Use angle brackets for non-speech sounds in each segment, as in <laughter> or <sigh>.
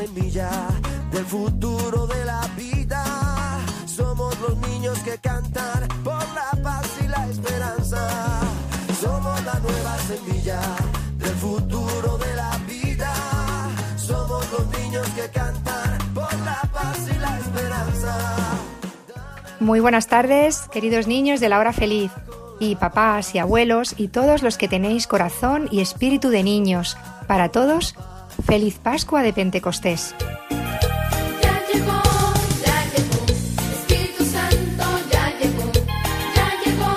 Semilla del futuro de la vida. Somos los niños que cantan por la paz y la esperanza. Somos la nueva semilla del futuro de la vida. Somos los niños que cantan por la paz y la esperanza. Muy buenas tardes, queridos niños de la hora feliz, y papás y abuelos y todos los que tenéis corazón y espíritu de niños. Para todos, feliz Pascua de Pentecostés. Ya llegó, ya llegó, Espíritu Santo ya llegó, ya llegó,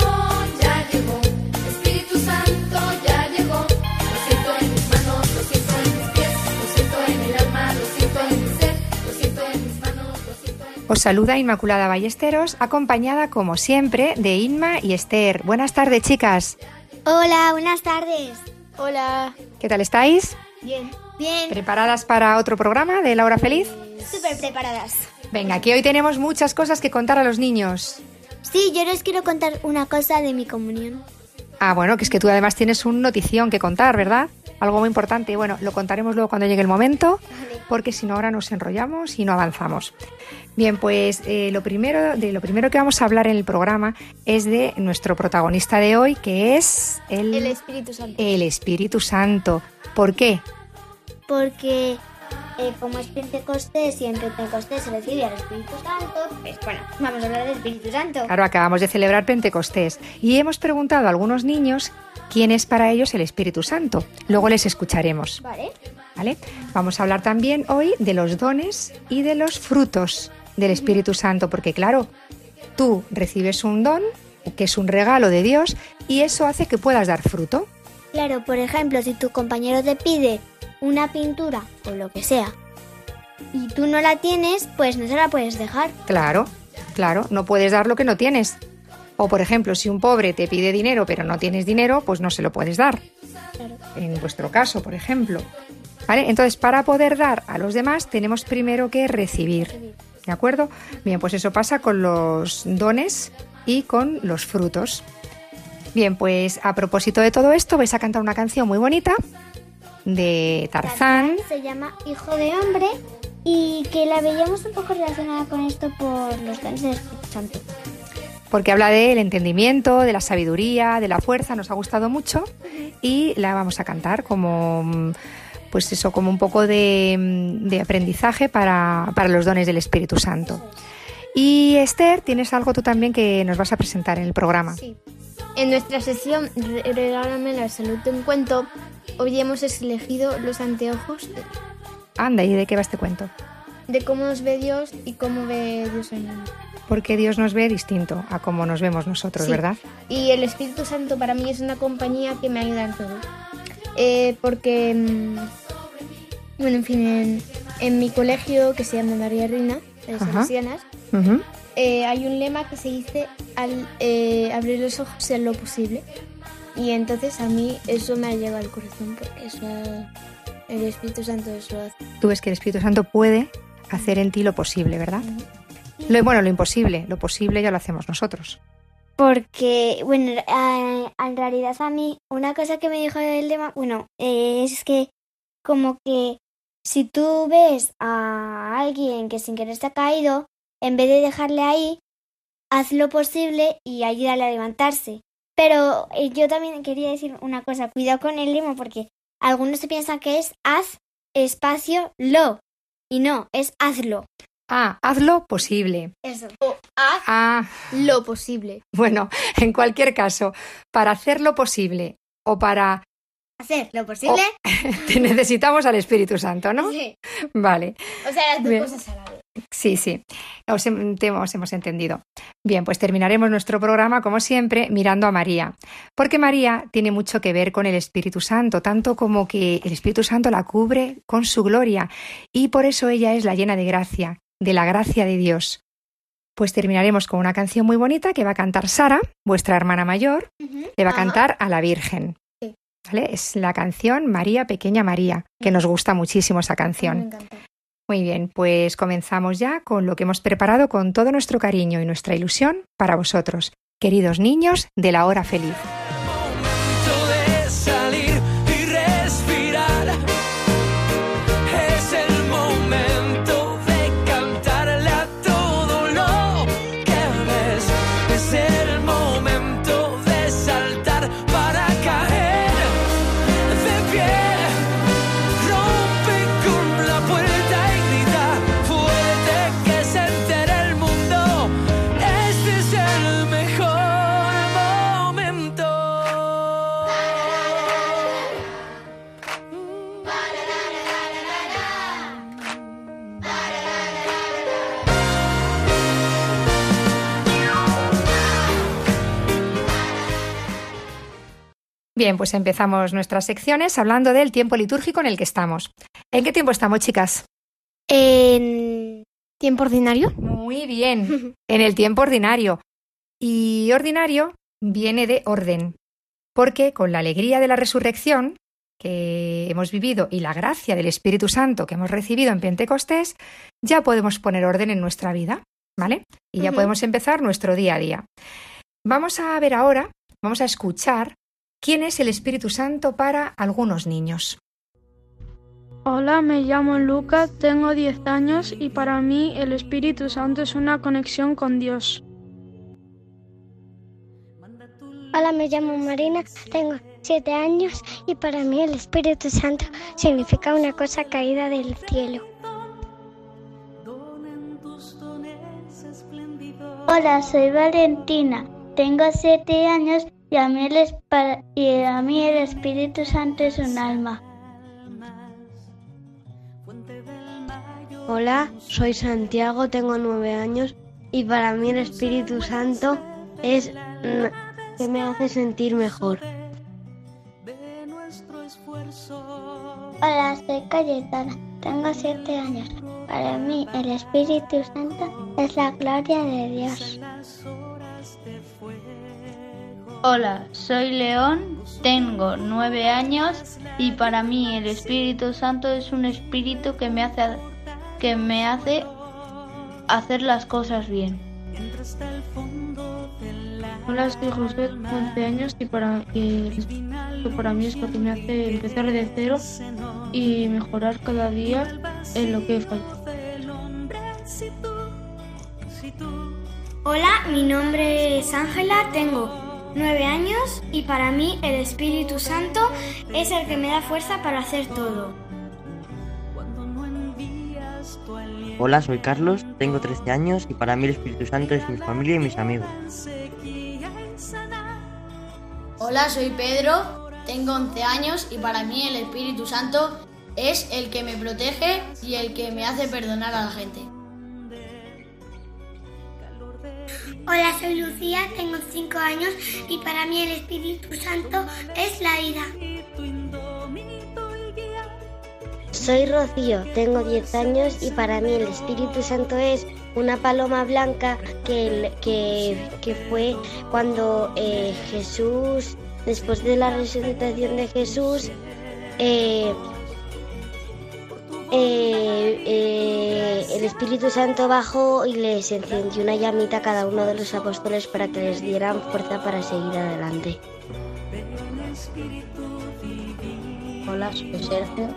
ya llegó, Espíritu Santo ya llegó. Lo siento en mis manos, lo siento en mis pies, lo siento en el alma, lo siento en mi ser, lo siento en mis manos, lo siento en Os saluda Inmaculada Ballesteros, acompañada como siempre de Inma y Esther. Buenas tardes, chicas. Hola, buenas tardes. Hola. ¿Qué tal estáis? Bien. Bien, ¿Preparadas para otro programa de La Hora Feliz? súper preparadas. Venga, que hoy tenemos muchas cosas que contar a los niños. Sí, yo les quiero contar una cosa de mi comunión. Ah, bueno, que es que tú además tienes un notición que contar, ¿verdad? Algo muy importante. Bueno, lo contaremos luego cuando llegue el momento, porque si no ahora nos enrollamos y no avanzamos. Bien, pues eh, lo primero de lo primero que vamos a hablar en el programa es de nuestro protagonista de hoy, que es el, El Espíritu Santo. el Espíritu Santo. ¿Por qué? Porque eh, como es Pentecostés y en Pentecostés se recibe al Espíritu Santo, pues bueno, vamos a hablar del Espíritu Santo. Claro, acabamos de celebrar Pentecostés y hemos preguntado a algunos niños quién es para ellos el Espíritu Santo. Luego les escucharemos. Vale. ¿Vale? Vamos a hablar también hoy de los dones y de los frutos del Espíritu Santo, porque claro, tú recibes un don, que es un regalo de Dios, y eso hace que puedas dar fruto. Claro, por ejemplo, si tu compañero te pide una pintura o lo que sea y tú no la tienes, pues no se la puedes dejar. Claro, claro, no puedes dar lo que no tienes. O por ejemplo, si un pobre te pide dinero pero no tienes dinero, pues no se lo puedes dar. Claro. En vuestro caso, por ejemplo. ¿Vale? Entonces, para poder dar a los demás, tenemos primero que recibir. ¿De acuerdo? Bien, pues eso pasa con los dones y con los frutos. Bien, pues a propósito de todo esto, vais a cantar una canción muy bonita de Tarzán. se llama Hijo de Hombre y que la veíamos un poco relacionada con esto por los dones del Espíritu Santo. porque habla del entendimiento, de la sabiduría, de la fuerza, nos ha gustado mucho y la vamos a cantar como pues eso, como un poco de, de aprendizaje para, para los dones del Espíritu Santo. Y Esther, tienes algo tú también que nos vas a presentar en el programa. Sí. En nuestra sesión Re- Regálame la salud de un cuento, hoy hemos elegido los anteojos de, Anda, ¿y de qué va este cuento? de cómo nos ve Dios y cómo ve Dios en el mundo. Porque Dios nos ve distinto a como nos vemos nosotros, Sí. ¿verdad? Y el Espíritu Santo para mí es una compañía que me ayuda en todo. Eh, porque, mm, bueno, en fin, en, en mi colegio que se llama María Reina, de las Ajá. Salesianas, Ujú. Eh, hay un lema que se dice al eh, abrir los ojos en lo posible. Y entonces a mí eso me ha llegado al corazón porque eso el Espíritu Santo eso hace. Tú ves que el Espíritu Santo puede hacer en ti lo posible, ¿verdad? Lo, bueno, lo imposible, lo posible ya lo hacemos nosotros. Porque, bueno, en realidad a mí una cosa que me dijo el lema, bueno, es que como que si tú ves a alguien que sin querer se ha caído, en vez de dejarle ahí, haz lo posible y ayúdale a levantarse. Pero eh, yo también quería decir una cosa, cuidado con el lema porque algunos se piensan que es haz espacio lo y no, es hazlo. Ah, hazlo posible. Eso. O haz Ah, lo posible. bueno, <laughs> en cualquier caso, para hacer lo posible o para... Hacer lo posible. <laughs> te necesitamos al Espíritu Santo, ¿no? Sí. Vale. O sea, las dos Bien. cosas a la vez. Sí, sí, os, hem- te- os hemos entendido. Bien, pues terminaremos nuestro programa, como siempre, mirando a María, porque María tiene mucho que ver con el Espíritu Santo, tanto como que el Espíritu Santo la cubre con su gloria, y por eso ella es la llena de gracia, de la gracia de Dios. Pues terminaremos con una canción muy bonita que va a cantar Sara, vuestra hermana mayor, le va a cantar a la Virgen. Sí. ¿Vale? Es la canción María, Pequeña María, que nos gusta muchísimo esa Me canción. encanta. Muy bien, pues comenzamos ya con lo que hemos preparado con todo nuestro cariño y nuestra ilusión para vosotros, queridos niños de la hora feliz. Bien, pues empezamos nuestras secciones hablando del tiempo litúrgico en el que estamos. ¿En qué tiempo estamos, chicas? En tiempo ordinario. Muy bien, <laughs> en el tiempo ordinario. Y ordinario viene de orden, porque con la alegría de la resurrección que hemos vivido y la gracia del Espíritu Santo que hemos recibido en Pentecostés, ya podemos poner orden en nuestra vida, ¿vale? Y ya podemos empezar nuestro día a día. Vamos a ver ahora, vamos a escuchar quién es el Espíritu Santo para algunos niños. Hola, me llamo Lucas, tengo 10 años y para mí el Espíritu Santo es una conexión con Dios. Hola, me llamo Marina, tengo siete años y para mí el Espíritu Santo significa una cosa caída del cielo. Hola, soy Valentina, tengo siete años y a mí el, y a mí el Espíritu Santo es un alma. Hola, soy Santiago, tengo nueve años y para mí el Espíritu Santo es que me hace sentir mejor. Hola, soy Cayetana, tengo siete años. Para mí el Espíritu Santo es la gloria de Dios. Hola, soy León, tengo nueve años y para mí el Espíritu Santo es un espíritu que me hace, que me hace hacer las cosas bien. Hola, soy José, tengo 11 años y para, y para mí es lo que me hace empezar de cero y mejorar cada día en lo que he fallado. Hola, mi nombre es Ángela, tengo nueve años y para mí el Espíritu Santo es el que me da fuerza para hacer todo. Hola, soy Carlos, tengo 13 años y para mí el Espíritu Santo es mi familia y mis amigos. Hola, soy Pedro, tengo 11 años y para mí el Espíritu Santo es el que me protege y el que me hace perdonar a la gente. Hola, soy Lucía, tengo cinco años y para mí el Espíritu Santo es la ira. Soy Rocío, tengo 10 años y para mí el Espíritu Santo es una paloma blanca que, que, que fue cuando eh, Jesús, después de la resucitación de Jesús, eh, eh, Espíritu Santo bajó y les encendió una llamita a cada uno de los apóstoles para que les dieran fuerza para seguir adelante. Hola, soy Sergio,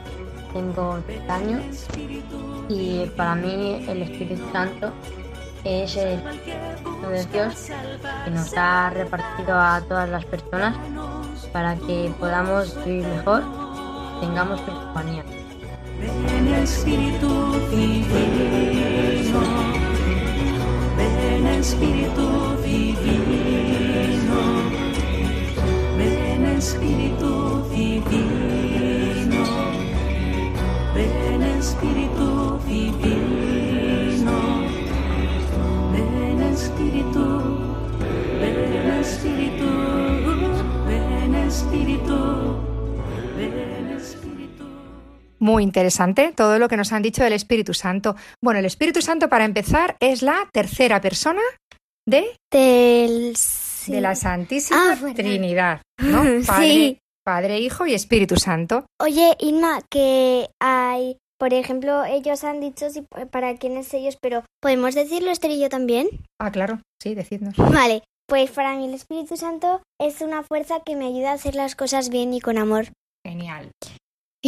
tengo 10 años y para mí el Espíritu Santo es el Espíritu de Dios que nos ha repartido a todas las personas para que podamos vivir mejor, tengamos su compañía. Ven Espíritu divino, ven Ven Espíritu Divino, Ven Espíritu Divino, Ven Espíritu Divino, Ven Espíritu, Ven Espíritu, Ven Espíritu, Ven. Muy interesante todo lo que nos han dicho del Espíritu Santo. Bueno, el Espíritu Santo, para empezar, es la tercera persona de, Del... de la Santísima Ah. Trinidad, <laughs> ¿no? Padre, Sí. Padre, Hijo y Espíritu Santo. Oye, Inma, que hay, por ejemplo, ellos han dicho si, para quién es ellos, pero ¿podemos decirlo Esther y yo también? Ah, claro, sí, decidnos. Vale, pues para mí el Espíritu Santo es una fuerza que me ayuda a hacer las cosas bien y con amor. Genial.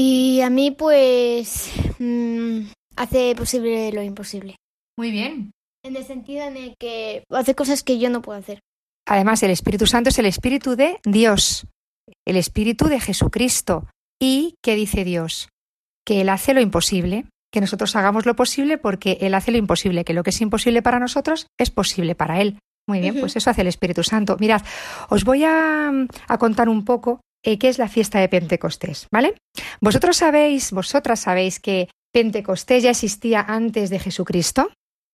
Y a mí, pues, mm, hace posible lo imposible. Muy bien. En el sentido en el que hace cosas que yo no puedo hacer. Además, el Espíritu Santo es el Espíritu de Dios, el Espíritu de Jesucristo. ¿Y qué dice Dios? Que Él hace lo imposible, que nosotros hagamos lo posible porque Él hace lo imposible, que lo que es imposible para nosotros es posible para Él. Muy bien, pues eso hace el Espíritu Santo. Mirad, os voy a, a contar un poco eh, qué es la fiesta de Pentecostés, ¿vale? Vosotros sabéis, vosotras sabéis que Pentecostés ya existía antes de Jesucristo.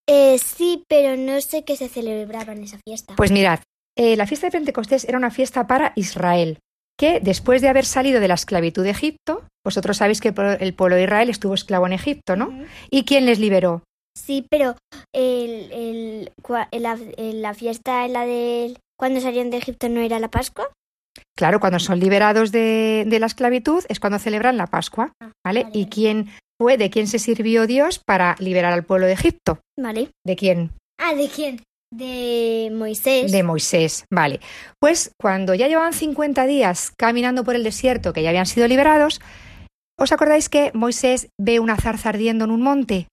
Eh, sí, pero no sé qué se celebraba en esa fiesta. Pues mirad, eh, la fiesta de Pentecostés era una fiesta para Israel, que después de haber salido de la esclavitud de Egipto, vosotros sabéis que el pueblo- de Israel estuvo esclavo en Egipto, ¿no? ¿Y quién les liberó? Sí, pero el, la, la fiesta, la de cuando salieron de Egipto, ¿no era la Pascua? Claro, cuando son liberados de, de la esclavitud es cuando celebran la Pascua, Ah, ¿vale? ¿Y quién fue, de quién se sirvió Dios para liberar al pueblo de Egipto? Vale. ¿De quién? Ah, ¿de quién? De Moisés. De Moisés, vale. Pues cuando ya llevaban 50 días caminando por el desierto, que ya habían sido liberados, ¿os acordáis que Moisés ve una zarza ardiendo en un monte?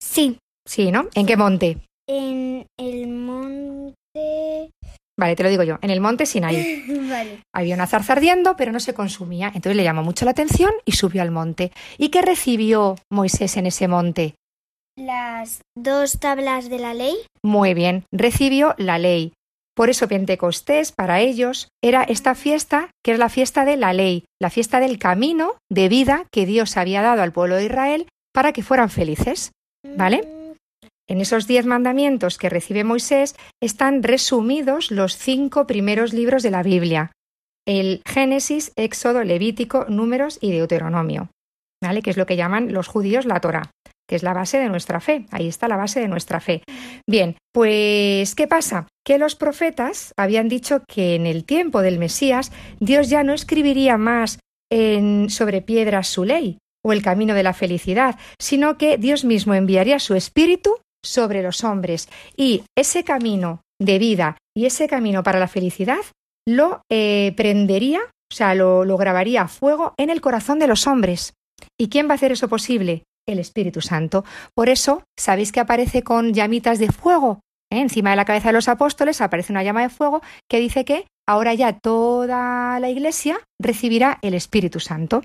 Sí. Sí, ¿no? ¿En qué monte? En el monte. Vale, te lo digo yo, en el monte Sinaí. <laughs> vale. Había una zarza ardiendo, pero no se consumía. Entonces le llamó mucho la atención y subió al monte. ¿Y qué recibió Moisés en ese monte? Las dos tablas de la ley. Muy bien, recibió la ley. Por eso Pentecostés para ellos era esta fiesta que es la fiesta de la ley, la fiesta del camino de vida que Dios había dado al pueblo de Israel para que fueran felices. ¿Vale? En esos diez mandamientos que recibe Moisés están resumidos los cinco primeros libros de la Biblia. El Génesis, Éxodo, Levítico, Números y Deuteronomio. ¿Vale? Que es lo que llaman los judíos la Torah, que es la base de nuestra fe. Ahí está la base de nuestra fe. Bien, pues ¿qué pasa? Que los profetas habían dicho que en el tiempo del Mesías Dios ya no escribiría más en, sobre piedras su ley o el camino de la felicidad, sino que Dios mismo enviaría su espíritu sobre los hombres y ese camino de vida y ese camino para la felicidad lo eh, prendería, o sea, lo, lo grabaría a fuego en el corazón de los hombres. ¿Y quién va a hacer eso posible? El Espíritu Santo. Por eso, ¿sabéis que aparece con llamitas de fuego? ¿Eh? Encima de la cabeza de los apóstoles aparece una llama de fuego que dice que ahora ya toda la iglesia recibirá el Espíritu Santo.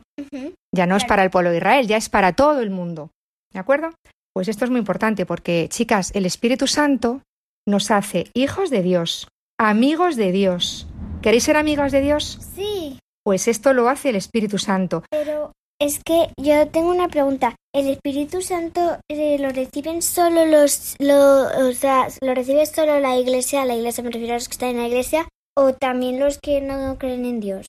Ya no es para el pueblo de Israel, ya es para todo el mundo. ¿De acuerdo? Pues esto es muy importante porque, chicas, el Espíritu Santo nos hace hijos de Dios, amigos de Dios. ¿Queréis ser amigos de Dios? Sí, Pues esto lo hace el Espíritu Santo. pero es que yo tengo una pregunta. ¿El Espíritu Santo eh, lo reciben solo los, lo, o sea, lo recibe solo la iglesia, la iglesia me refiero a los que están en la iglesia, o también los que no creen en Dios?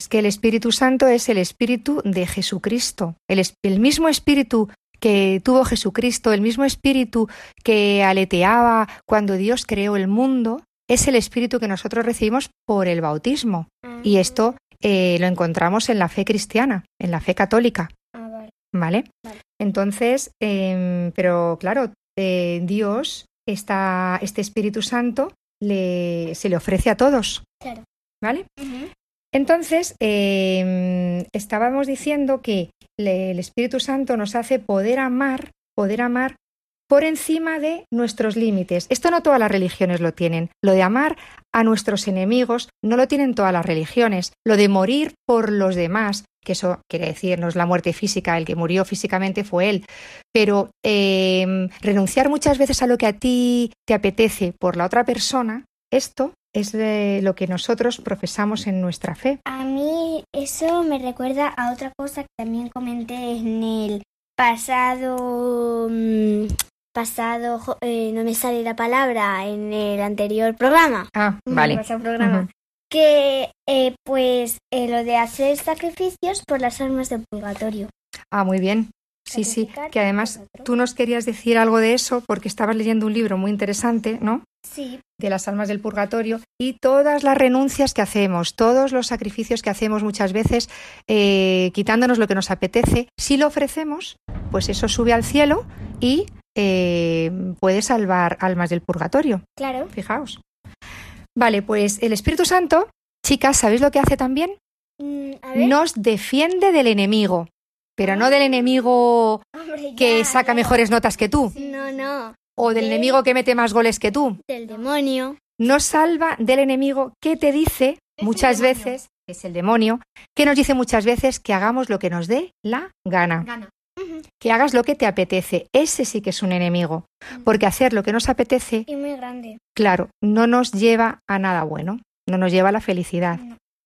Es que el Espíritu Santo es el Espíritu de Jesucristo, el, es- el mismo Espíritu que tuvo Jesucristo, el mismo Espíritu que aleteaba cuando Dios creó el mundo, es el Espíritu que nosotros recibimos por el bautismo. Y esto eh, lo encontramos en la fe cristiana, en la fe católica. Ah, vale. ¿Vale? Entonces, em, pero claro, eh, Dios, está, este Espíritu Santo, le, se le ofrece a todos. Claro. ¿Vale? Entonces, em, estábamos diciendo que el Espíritu Santo nos hace poder amar, poder amar por encima de nuestros límites. Esto no todas las religiones lo tienen. Lo de amar a nuestros enemigos no lo tienen todas las religiones. Lo de morir por los demás, que eso quiere decir no es la muerte física, el que murió físicamente fue él, pero em, renunciar muchas veces a lo que a ti te apetece por la otra persona, esto es de lo que nosotros profesamos en nuestra fe. A mí eso me recuerda a otra cosa que también comenté en el pasado... mm, pasado... eh, no me sale la palabra en el anterior programa. Ah, vale. programa. Que eh, pues eh, lo de hacer sacrificios por las almas del purgatorio. Ah, muy bien. Sí, sí, que además tú nos querías decir algo de eso porque estabas leyendo un libro muy interesante, ¿no? Sí. De las almas del purgatorio y todas las renuncias que hacemos, todos los sacrificios que hacemos muchas veces, eh, quitándonos lo que nos apetece, si lo ofrecemos, pues eso sube al cielo y eh, puede salvar almas del purgatorio. Claro. Fijaos. Vale, pues el Espíritu Santo, chicas, ¿sabéis lo que hace también? Mm, a ver. Nos defiende del enemigo, pero no del enemigo Hombre, que saca mejores notas que tú, No, no. O del enemigo que mete más goles que tú. Del demonio. Nos salva del enemigo que te dice muchas veces, es el demonio, que nos dice muchas veces que hagamos lo que nos dé la gana. Gana. Que hagas lo que te apetece. Ese sí que es un enemigo. Porque hacer lo que nos apetece, Y muy grande. claro, no nos lleva a nada bueno, no nos lleva a la felicidad.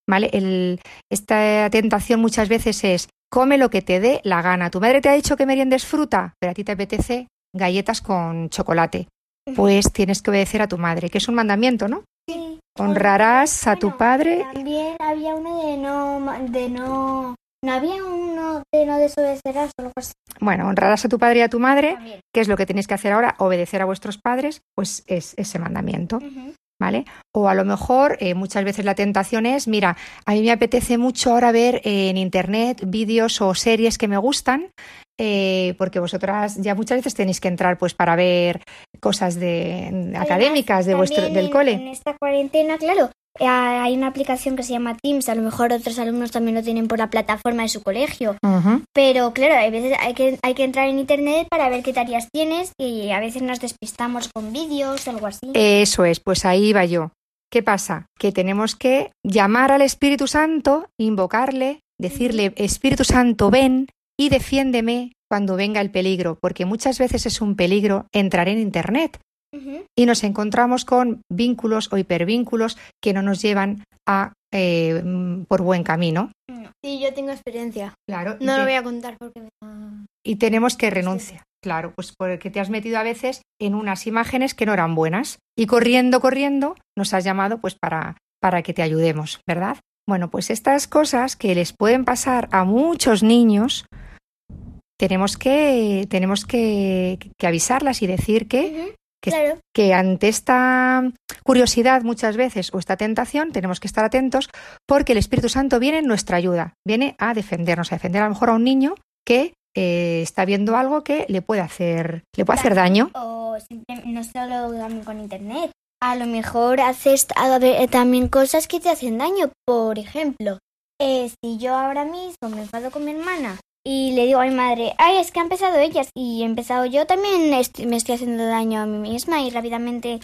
¿Vale? El- esta tentación muchas veces es come lo que te dé la gana. Tu madre te ha dicho que meriendes fruta, pero a ti te apetece galletas con chocolate. Pues tienes que obedecer a tu madre, que es un mandamiento, ¿no? Sí. Honrarás a tu padre. También había uno de no, de no, no había uno de no desobedecerás o algo así. Bueno, honrarás a tu padre y a tu madre, También. que es lo que tenéis que hacer ahora, obedecer a vuestros padres, pues es ese mandamiento. ¿Vale? O a lo mejor eh, muchas veces la tentación es, mira, a mí me apetece mucho ahora ver eh, en internet vídeos o series que me gustan, eh, porque vosotras ya muchas veces tenéis que entrar pues para ver cosas de académicas de vuestro del en- cole. En esta cuarentena, claro, eh, hay una aplicación que se llama Teams, a lo mejor otros alumnos también lo tienen por la plataforma de su colegio. Pero claro, a veces hay que, hay que entrar en internet para ver qué tareas tienes y a veces nos despistamos con vídeos o algo así. Eso es, pues ahí va yo. ¿Qué pasa? Que tenemos que llamar al Espíritu Santo, invocarle, decirle, Espíritu Santo, ven y defiéndeme cuando venga el peligro, porque muchas veces es un peligro entrar en Internet y nos encontramos con vínculos o hipervínculos que no nos llevan a eh, por buen camino. Sí, yo tengo experiencia. Claro. No te- lo voy a contar porque me y tenemos que renunciar. Claro, pues porque te has metido a veces en unas imágenes que no eran buenas y corriendo, corriendo, nos has llamado pues para, para que te ayudemos, ¿verdad? Bueno, pues estas cosas que les pueden pasar a muchos niños, tenemos que, tenemos que, que avisarlas y decir que, que, Claro. que ante esta curiosidad muchas veces o esta tentación tenemos que estar atentos porque el Espíritu Santo viene en nuestra ayuda, viene a defendernos, a defender a lo mejor a un niño que eh, está viendo algo que le puede hacer, le puede hacer daño. O no solo también con internet. A lo mejor haces eh, también cosas que te hacen daño. Por ejemplo, eh, si yo ahora mismo me enfado con mi hermana y le digo a mi madre, ay, es que han empezado ellas y he empezado yo, también estoy- me estoy haciendo daño a mí misma y rápidamente,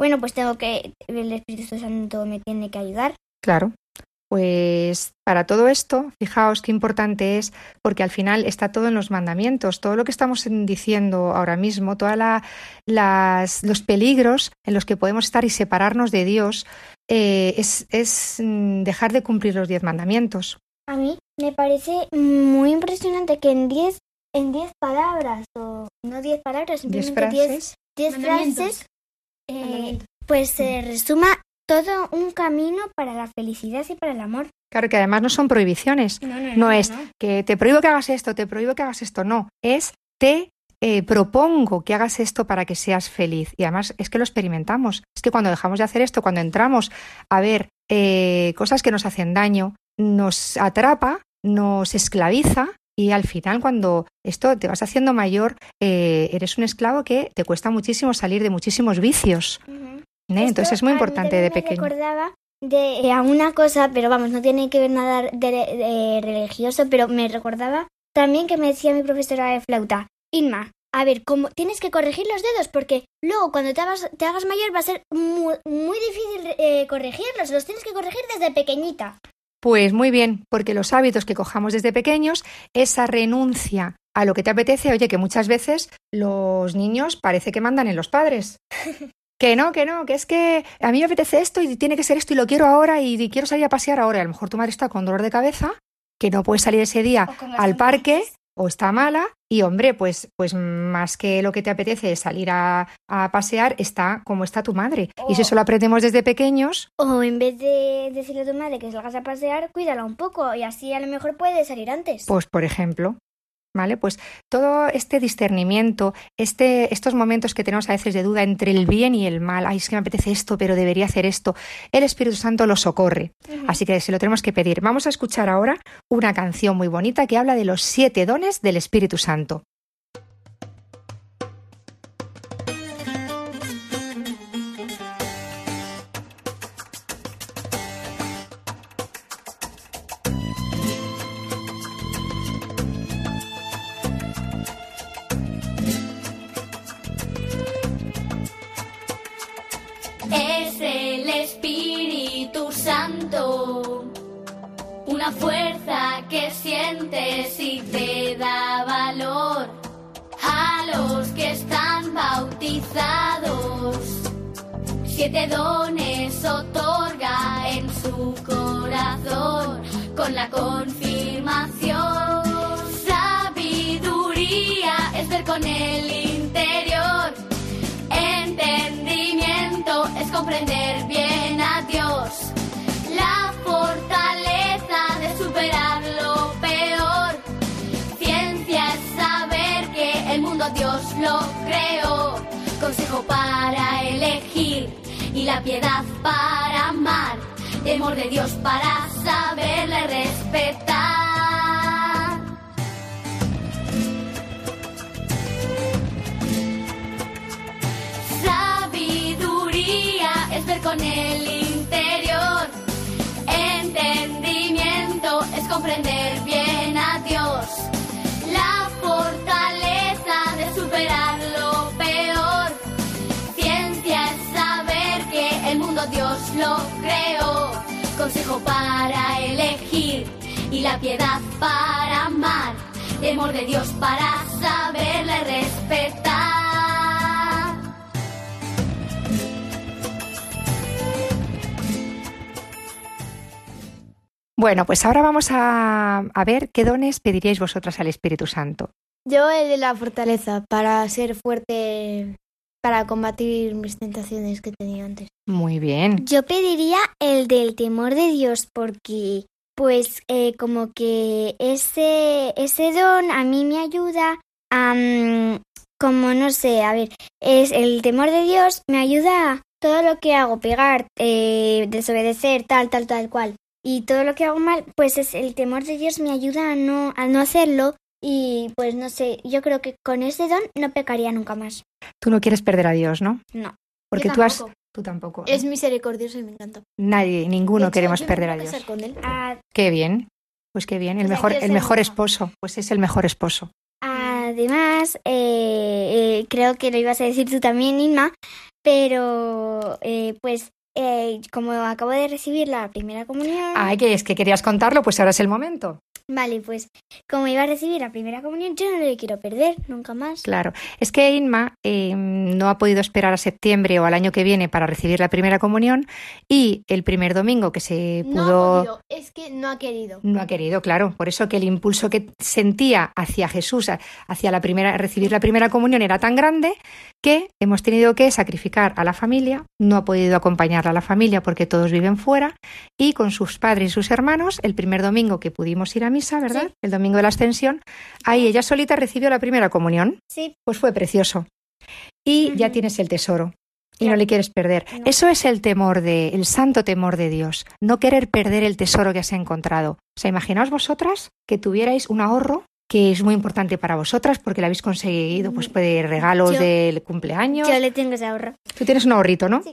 bueno, pues tengo que, el Espíritu Santo me tiene que ayudar. Claro. Pues para todo esto, fijaos qué importante es, porque al final está todo en los mandamientos, todo lo que estamos en- diciendo ahora mismo, todos los peligros en los que podemos estar y separarnos de Dios, eh, es, es, mm, dejar de cumplir los diez mandamientos. A mí me parece muy impresionante que en 10 en 10 palabras, o no 10 palabras, Diez simplemente 10 frases. 10 Mandamientos. frases, eh, pues se resuma todo un camino para la felicidad y para el amor. Claro que además no son prohibiciones. No, no, No, no, es no. que te prohíbo que hagas esto, te prohíbo que hagas esto. No, es te eh, propongo que hagas esto para que seas feliz. Y además es que lo experimentamos. Es que cuando dejamos de hacer esto, cuando entramos a ver eh, cosas que nos hacen daño, nos atrapa, nos esclaviza. Y al final, cuando esto te vas haciendo mayor, eh, eres un esclavo que te cuesta muchísimo salir de muchísimos vicios. ¿eh? Entonces es muy importante de me pequeño. recordaba de eh, a una cosa, pero vamos, no tiene que ver nada de, de religioso, pero me recordaba también que me decía mi profesora de flauta, Inma, a ver, como tienes que corregir los dedos porque luego cuando te hagas, te hagas mayor va a ser muy, muy difícil eh, corregirlos, los tienes que corregir desde pequeñita. Pues muy bien, porque los hábitos que cojamos desde pequeños, esa renuncia a lo que te apetece, oye, que muchas veces los niños parece que mandan en los padres. <laughs> Que no, que no, que es que a mí me apetece esto y tiene que ser esto y lo quiero ahora y quiero salir a pasear ahora. Y a lo mejor tu madre está con dolor de cabeza, que no puede salir ese día al parque o está mala y hombre, pues, pues más que lo que te apetece es salir a, a pasear, está como está tu madre. Y si eso lo aprendemos desde pequeños, O en vez de decirle a tu madre que salgas a pasear, cuídala un poco y así a lo mejor puede salir antes. pues por ejemplo, ¿vale? Pues todo este discernimiento, este, estos momentos que tenemos a veces de duda entre el bien y el mal, ay, es que me apetece esto, pero debería hacer esto, el Espíritu Santo lo socorre. Así que se lo tenemos que pedir. Vamos a escuchar ahora una canción muy bonita que habla de los siete dones del Espíritu Santo. Es el Espíritu Santo, una fuerza que sientes y te da valor a los que están bautizados. Siete dones otorga en su corazón con la confirmación. Sabiduría es ver con el comprender bien a Dios. La fortaleza de superar lo peor. Ciencia es saber que el mundo Dios lo creó. Consejo para elegir y la piedad para amar. Temor de Dios para saberle respetar. Con el interior. Entendimiento es comprender bien a Dios. La fortaleza de superar lo peor. Ciencia es saber que el mundo Dios lo creó. Consejo para elegir y la piedad para amar. Temor de Dios para saberle respetar. Bueno, pues ahora vamos a, a ver qué dones pediríais vosotras al Espíritu Santo. Yo el de la fortaleza, para ser fuerte, para combatir mis tentaciones que tenía antes. Muy bien. Yo pediría el del temor de Dios porque pues eh, como que ese, ese don a mí me ayuda a, como no sé, a ver, es el temor de Dios me ayuda a todo lo que hago, pegar, eh, desobedecer, tal, tal, tal cual. Y todo lo que hago mal, pues es el temor de Dios me ayuda a no, a no hacerlo y pues no sé, yo creo que con ese don no pecaría nunca más. Tú no quieres perder a Dios, ¿no? No. Porque Yo tú has... Tú tampoco. Es misericordioso y me encanta. Nadie, ninguno hecho, queremos perder a Dios. casar con él. Ah, Qué bien. Pues qué bien. El mejor, el mejor esposo. Pues es el mejor esposo. Además, eh, eh, creo que lo ibas a decir tú también, Inma, pero eh, pues eh, como acabo de recibir la primera comunión, Ay, que es que querías contarlo, pues ahora es el momento. Vale, pues como iba a recibir la primera comunión, yo no le quiero perder nunca más. Claro. Es que Inma eh, no ha podido esperar a septiembre o al año que viene para recibir la primera comunión y el primer domingo que se No pudo... ha podido, es que no ha querido. No ha querido, claro. Por eso que el impulso que sentía hacia Jesús, hacia la primera, recibir la primera comunión era tan grande que hemos tenido que sacrificar a la familia. No ha podido acompañarla a la familia porque todos viven fuera y con sus padres y sus hermanos, el primer domingo que pudimos ir a misa, ¿verdad? Sí. El domingo de la ascensión, ahí ella solita recibió la primera comunión. Sí, Pues fue precioso. Y ya tienes el tesoro. Y no le quieres perder. No. Eso es el temor de, el santo temor de Dios. No querer perder el tesoro que has encontrado. O sea, imaginaos vosotras que tuvierais un ahorro que es muy importante para vosotras porque lo habéis conseguido pues de regalos Yo- del cumpleaños. yo le tengo ese ahorro. Tú tienes un ahorrito, ¿no? Sí.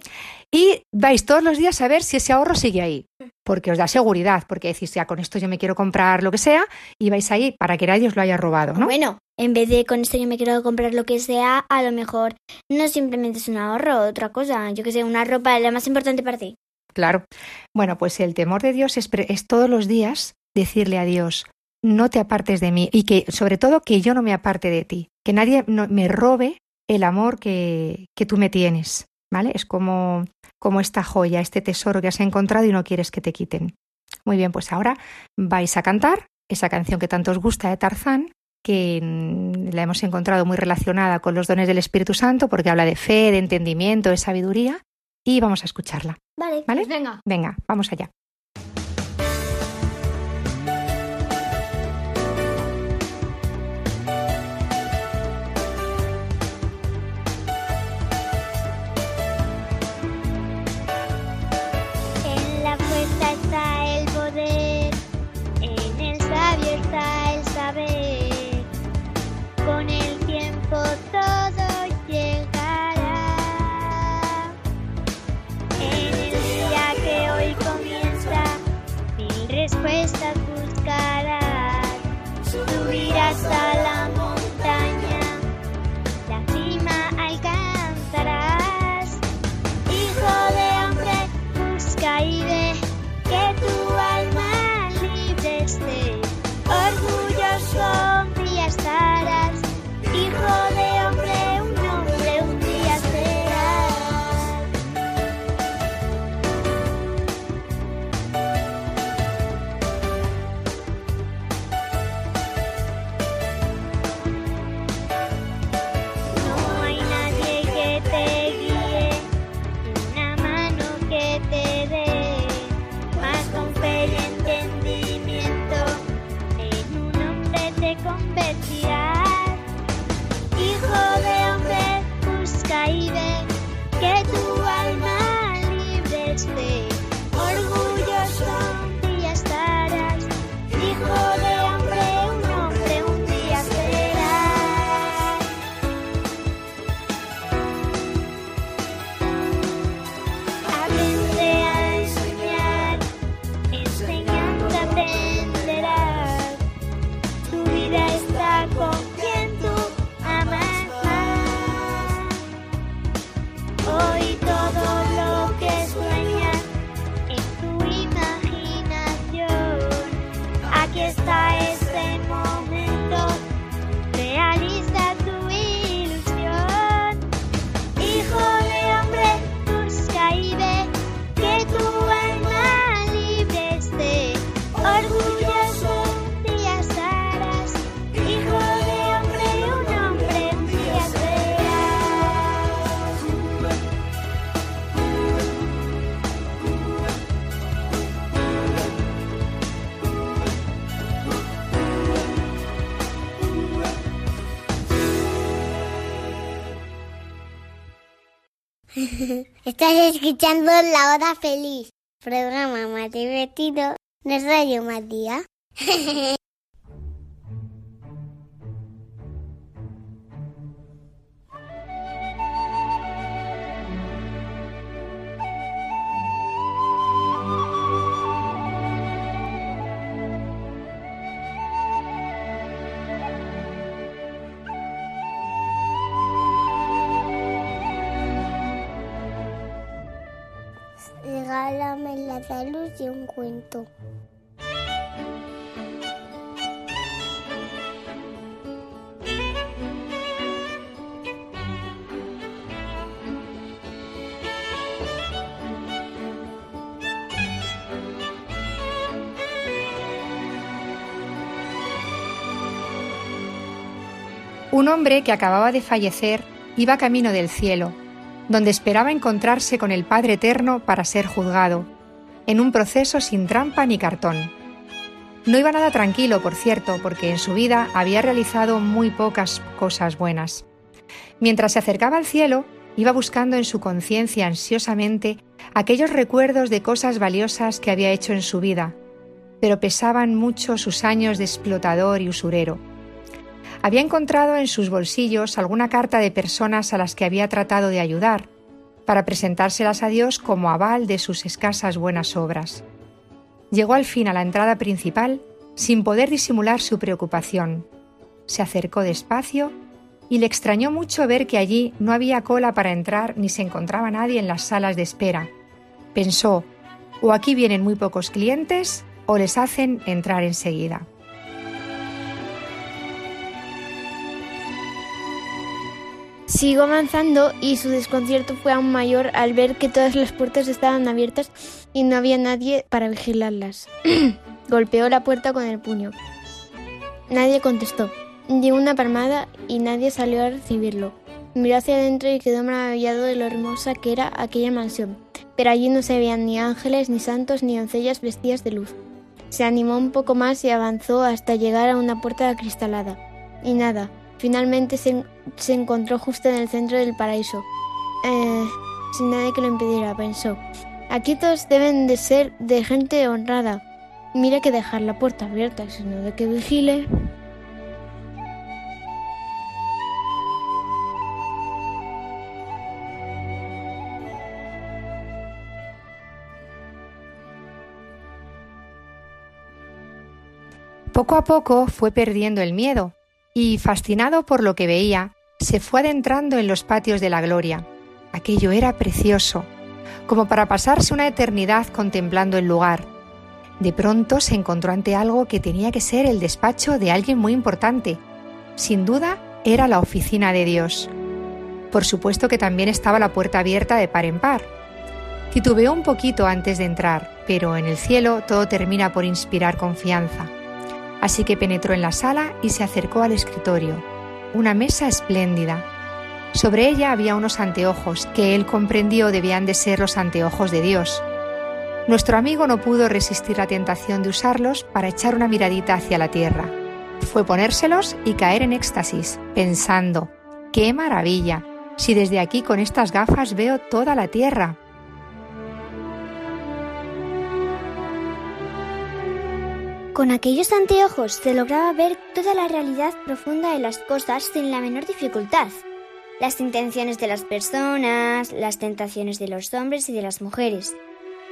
Y vais todos los días a ver si ese ahorro sigue ahí, porque os da seguridad, porque decís, ya con esto yo me quiero comprar lo que sea, y vais ahí para que nadie os lo haya robado, ¿no? Bueno, en vez de con esto yo me quiero comprar lo que sea, a lo mejor no simplemente es un ahorro, otra cosa, yo que sé, una ropa, la más importante para ti. Claro. Bueno, pues el temor de Dios es, es todos los días decirle a Dios, no te apartes de mí y que sobre todo que yo no me aparte de ti, que nadie no- me robe el amor que, que tú me tienes, ¿vale? Es como, como esta joya, este tesoro que has encontrado y no quieres que te quiten. Muy bien, pues ahora vais a cantar esa canción que tanto os gusta de Tarzán, que mm, la hemos encontrado muy relacionada con los dones del Espíritu Santo porque habla de fe, de entendimiento, de sabiduría y vamos a escucharla. Vale, ¿Vale? pues venga. Venga, vamos allá. Estás escuchando La Hora Feliz, programa más divertido de Radio Matías. <laughs> Un hombre que acababa de fallecer iba camino del cielo, donde esperaba encontrarse con el Padre Eterno para ser juzgado, en un proceso sin trampa ni cartón. No iba nada tranquilo, por cierto, porque en su vida había realizado muy pocas cosas buenas. Mientras se acercaba al cielo, iba buscando en su conciencia ansiosamente aquellos recuerdos de cosas valiosas que había hecho en su vida, pero pesaban mucho sus años de explotador y usurero. Había encontrado en sus bolsillos alguna carta de personas a las que había tratado de ayudar, para presentárselas a Dios como aval de sus escasas buenas obras. Llegó al fin a la entrada principal sin poder disimular su preocupación. Se acercó despacio y le extrañó mucho ver que allí no había cola para entrar ni se encontraba nadie en las salas de espera. Pensó, o aquí vienen muy pocos clientes o les hacen entrar enseguida. Siguió avanzando y su desconcierto fue aún mayor al ver que todas las puertas estaban abiertas y no había nadie para vigilarlas. <clears throat> Golpeó la puerta con el puño. Nadie contestó. dio una palmada y nadie salió a recibirlo. Miró hacia adentro y quedó maravillado de lo hermosa que era aquella mansión, pero allí no se veían ni ángeles, ni santos, ni doncellas vestidas de luz. Se animó un poco más y avanzó hasta llegar a una puerta acristalada. Y nada, finalmente se, se encontró justo en el centro del paraíso. Eh, sin nadie que lo impidiera, pensó. Aquí todos deben de ser de gente honrada. Mira que dejar la puerta abierta, sino de que vigile. Poco a poco fue perdiendo el miedo y, fascinado por lo que veía, se fue adentrando en los patios de la gloria. Aquello era precioso, como para pasarse una eternidad contemplando el lugar. De pronto se encontró ante algo que tenía que ser el despacho de alguien muy importante. Sin duda, era la oficina de Dios. Por supuesto que también estaba la puerta abierta de par en par. Titubeó un poquito antes de entrar, pero en el cielo todo termina por inspirar confianza. Así que penetró en la sala y se acercó al escritorio. Una mesa espléndida. Sobre ella había unos anteojos que él comprendió debían de ser los anteojos de Dios. Nuestro amigo no pudo resistir la tentación de usarlos para echar una miradita hacia la tierra. Fue ponérselos y caer en éxtasis, pensando, ¡qué maravilla! Si desde aquí con estas gafas veo toda la tierra. Con aquellos anteojos se lograba ver toda la realidad profunda de las cosas sin la menor dificultad. Las intenciones de las personas, las tentaciones de los hombres y de las mujeres.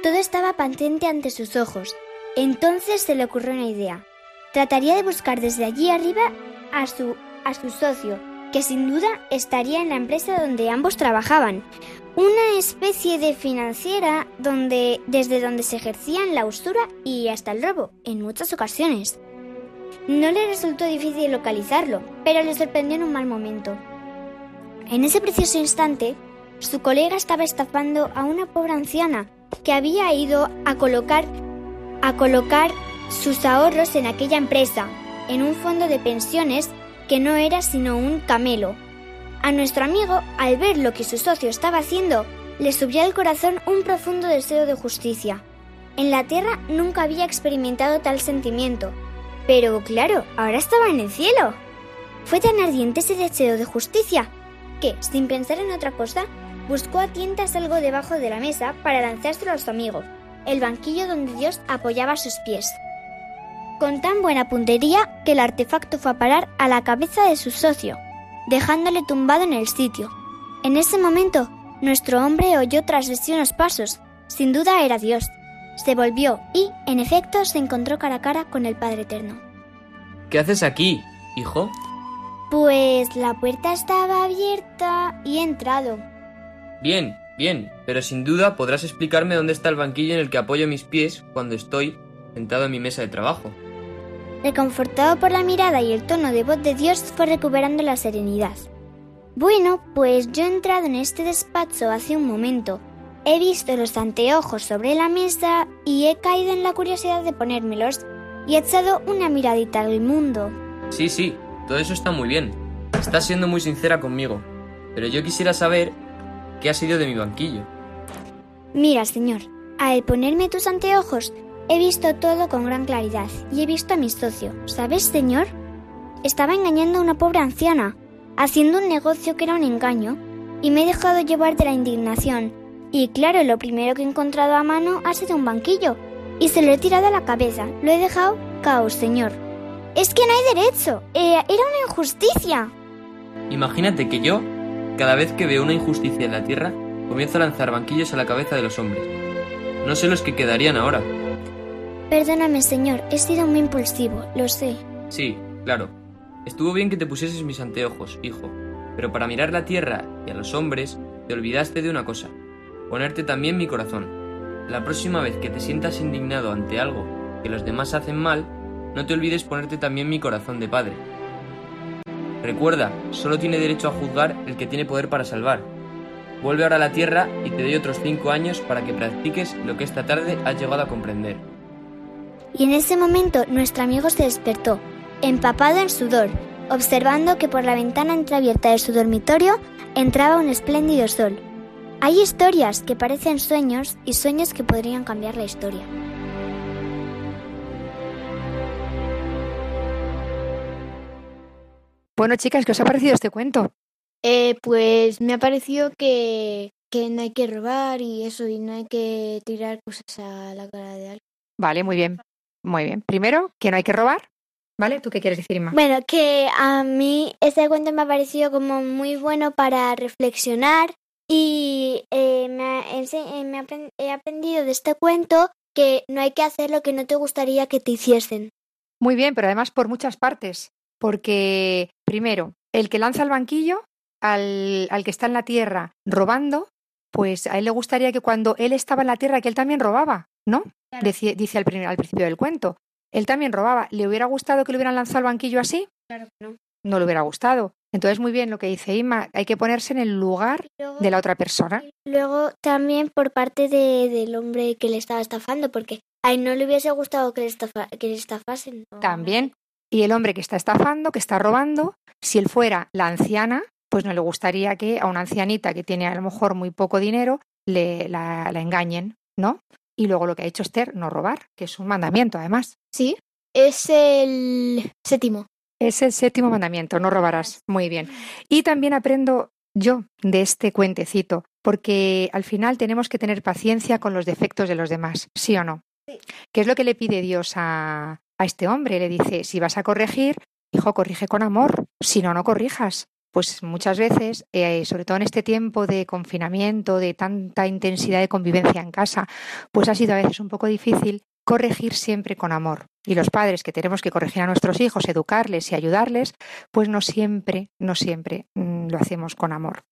Todo estaba patente ante sus ojos. Entonces se le ocurrió una idea. Trataría de buscar desde allí arriba a su, a su socio, que sin duda estaría en la empresa donde ambos trabajaban, una especie de financiera donde desde donde se ejercían la usura y hasta el robo en muchas ocasiones. No le resultó difícil localizarlo, pero le sorprendió en un mal momento. En ese precioso instante, su colega estaba estafando a una pobre anciana que había ido a colocar a colocar sus ahorros en aquella empresa, en un fondo de pensiones que no era sino un camelo. A nuestro amigo, al ver lo que su socio estaba haciendo, le subió al corazón un profundo deseo de justicia. En la tierra nunca había experimentado tal sentimiento, pero claro, ahora estaba en el cielo. Fue tan ardiente ese deseo de justicia que, sin pensar en otra cosa, buscó a tientas algo debajo de la mesa para lanzárselo a su amigo, el banquillo donde Dios apoyaba sus pies. Con tan buena puntería que el artefacto fue a parar a la cabeza de su socio, dejándole tumbado en el sitio. En ese momento, nuestro hombre oyó tras de sí unos pasos. Sin duda era Dios. Se volvió y, en efecto, se encontró cara a cara con el Padre Eterno. ¿Qué haces aquí, hijo? Pues la puerta estaba abierta y he entrado. Bien, bien, pero sin duda podrás explicarme dónde está el banquillo en el que apoyo mis pies cuando estoy sentado en mi mesa de trabajo. Reconfortado por la mirada y el tono de voz de Dios, fue recuperando la serenidad. Bueno, pues yo he entrado en este despacho hace un momento. He visto los anteojos sobre la mesa y he caído en la curiosidad de ponérmelos y he echado una miradita al mundo. Sí, sí, todo eso está muy bien. Estás siendo muy sincera conmigo. Pero yo quisiera saber qué ha sido de mi banquillo. Mira, señor, al ponerme tus anteojos he visto todo con gran claridad y he visto a mi socio. ¿Sabes, señor? Estaba engañando a una pobre anciana, haciendo un negocio que era un engaño, y me he dejado llevar de la indignación. Y claro, lo primero que he encontrado a mano ha sido un banquillo, y se lo he tirado a la cabeza. Lo he dejado caos, señor. Es que no hay derecho. Eh, era una injusticia. Imagínate que yo, cada vez que veo una injusticia en la tierra, comienzo a lanzar banquillos a la cabeza de los hombres. No sé los que quedarían ahora. Perdóname, señor, he sido muy impulsivo, lo sé. Sí, claro. Estuvo bien que te pusieses mis anteojos, hijo, pero para mirar la tierra y a los hombres te olvidaste de una cosa, ponerte también mi corazón. La próxima vez que te sientas indignado ante algo que los demás hacen mal, no te olvides ponerte también mi corazón de padre. Recuerda, solo tiene derecho a juzgar el que tiene poder para salvar. Vuelve ahora a la tierra y te doy otros cinco años para que practiques lo que esta tarde has llegado a comprender. Y en ese momento nuestro amigo se despertó, empapado en sudor, observando que por la ventana entreabierta de su dormitorio entraba un espléndido sol. Hay historias que parecen sueños y sueños que podrían cambiar la historia. Bueno, chicas, ¿qué os ha parecido este cuento? Eh, pues me ha parecido que, que no hay que robar y eso, y no hay que tirar cosas a la cara de alguien. Vale, muy bien. Muy bien. Primero, que no hay que robar. ¿Vale? ¿Tú qué quieres decir, Inma? Bueno, que a mí este cuento me ha parecido como muy bueno para reflexionar y eh, me, ha eh, me ha apren- he aprendido de este cuento que no hay que hacer lo que no te gustaría que te hiciesen. Muy bien, pero además por muchas partes. Porque, primero, el que lanza el banquillo al, al que está en la tierra robando, pues a él le gustaría que cuando él estaba en la tierra, que él también robaba, ¿no? Dice, dice al, al principio del cuento. Él también robaba. ¿Le hubiera gustado que le hubieran lanzado el banquillo así? Claro que no. No le hubiera gustado. Entonces, muy bien lo que dice Inma, hay que ponerse en el lugar Luego- de la otra persona. Luego también por parte de, del hombre que le estaba estafando, porque a él no le hubiese gustado que le, estafa- que le estafasen. También. Y el hombre que está estafando, que está robando, si él fuera la anciana, pues no le gustaría que a una ancianita que tiene a lo mejor muy poco dinero le, la, la engañen, ¿no? Y luego lo que ha hecho Esther, no robar, que es un mandamiento además. Sí, es el séptimo. Es el séptimo mandamiento, no robarás. Muy bien. Y también aprendo yo de este cuentecito, porque al final tenemos que tener paciencia con los defectos de los demás, ¿sí o no? ¿Qué es lo que le pide Dios a, a este hombre? Le dice, si vas a corregir, hijo, corrige con amor, si no, no corrijas. Pues muchas veces, eh, sobre todo en este tiempo de confinamiento, de tanta intensidad de convivencia en casa, pues ha sido a veces un poco difícil corregir siempre con amor. Y los padres que tenemos que corregir a nuestros hijos, educarles y ayudarles, pues no siempre, no siempre mm, lo hacemos con amor.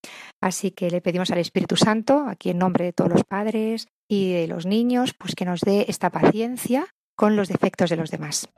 Así que le pedimos al Espíritu Santo, aquí en nombre de todos los padres y de los niños, pues que nos dé esta paciencia con los defectos de los demás.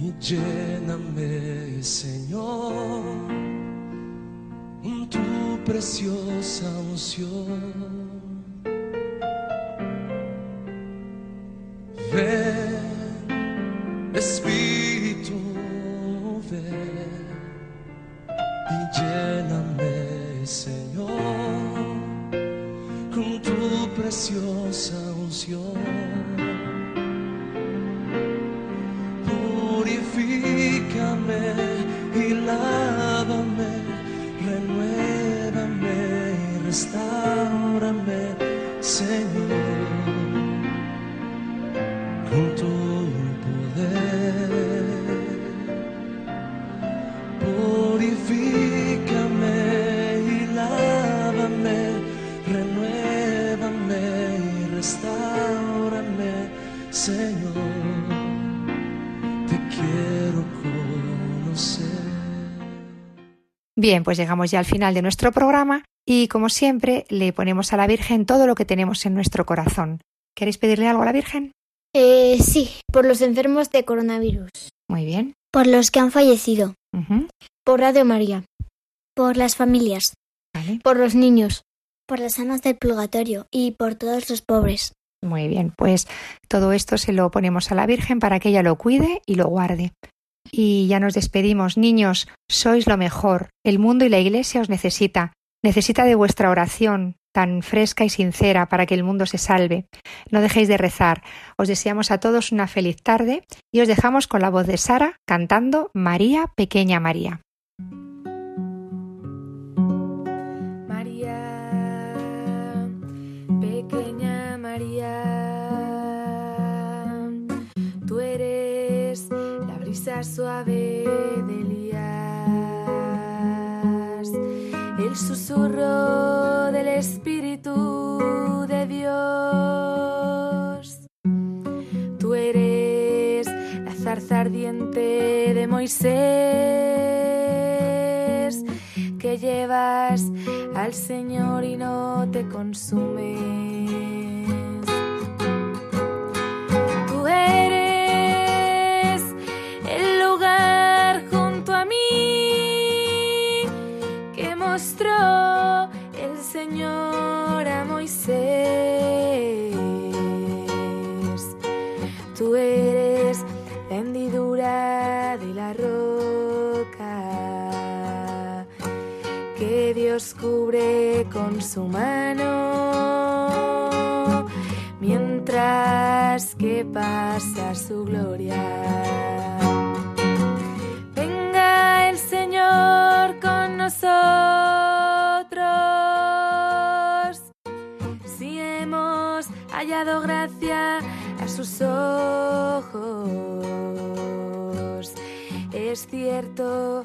Y lléname, Señor, tu preciosa unción. Bien, pues llegamos ya al final de nuestro programa y como siempre le ponemos a la Virgen todo lo que tenemos en nuestro corazón. ¿Queréis pedirle algo a la Virgen? Eh, sí, por los enfermos de coronavirus. Muy bien. Por los que han fallecido. Por Radio María. por las familias, Por los niños. por las almas del purgatorio y por todos los pobres. Muy bien, pues todo esto se lo ponemos a la Virgen para que ella lo cuide y lo guarde. Y ya nos despedimos, niños, sois lo mejor. El mundo y la Iglesia os necesita. Necesita de vuestra oración tan fresca y sincera para que el mundo se salve. No dejéis de rezar. Os deseamos a todos una feliz tarde y os dejamos con la voz de Sara cantando María, pequeña María. Suave de Elías, el susurro del Espíritu de Dios. Tú eres la zarza ardiente de Moisés, que llevas al Señor y no te consumes. Tú eres cubre con su mano mientras que pasa su gloria. Venga el Señor con nosotros. Si hemos hallado gracia a sus ojos, es cierto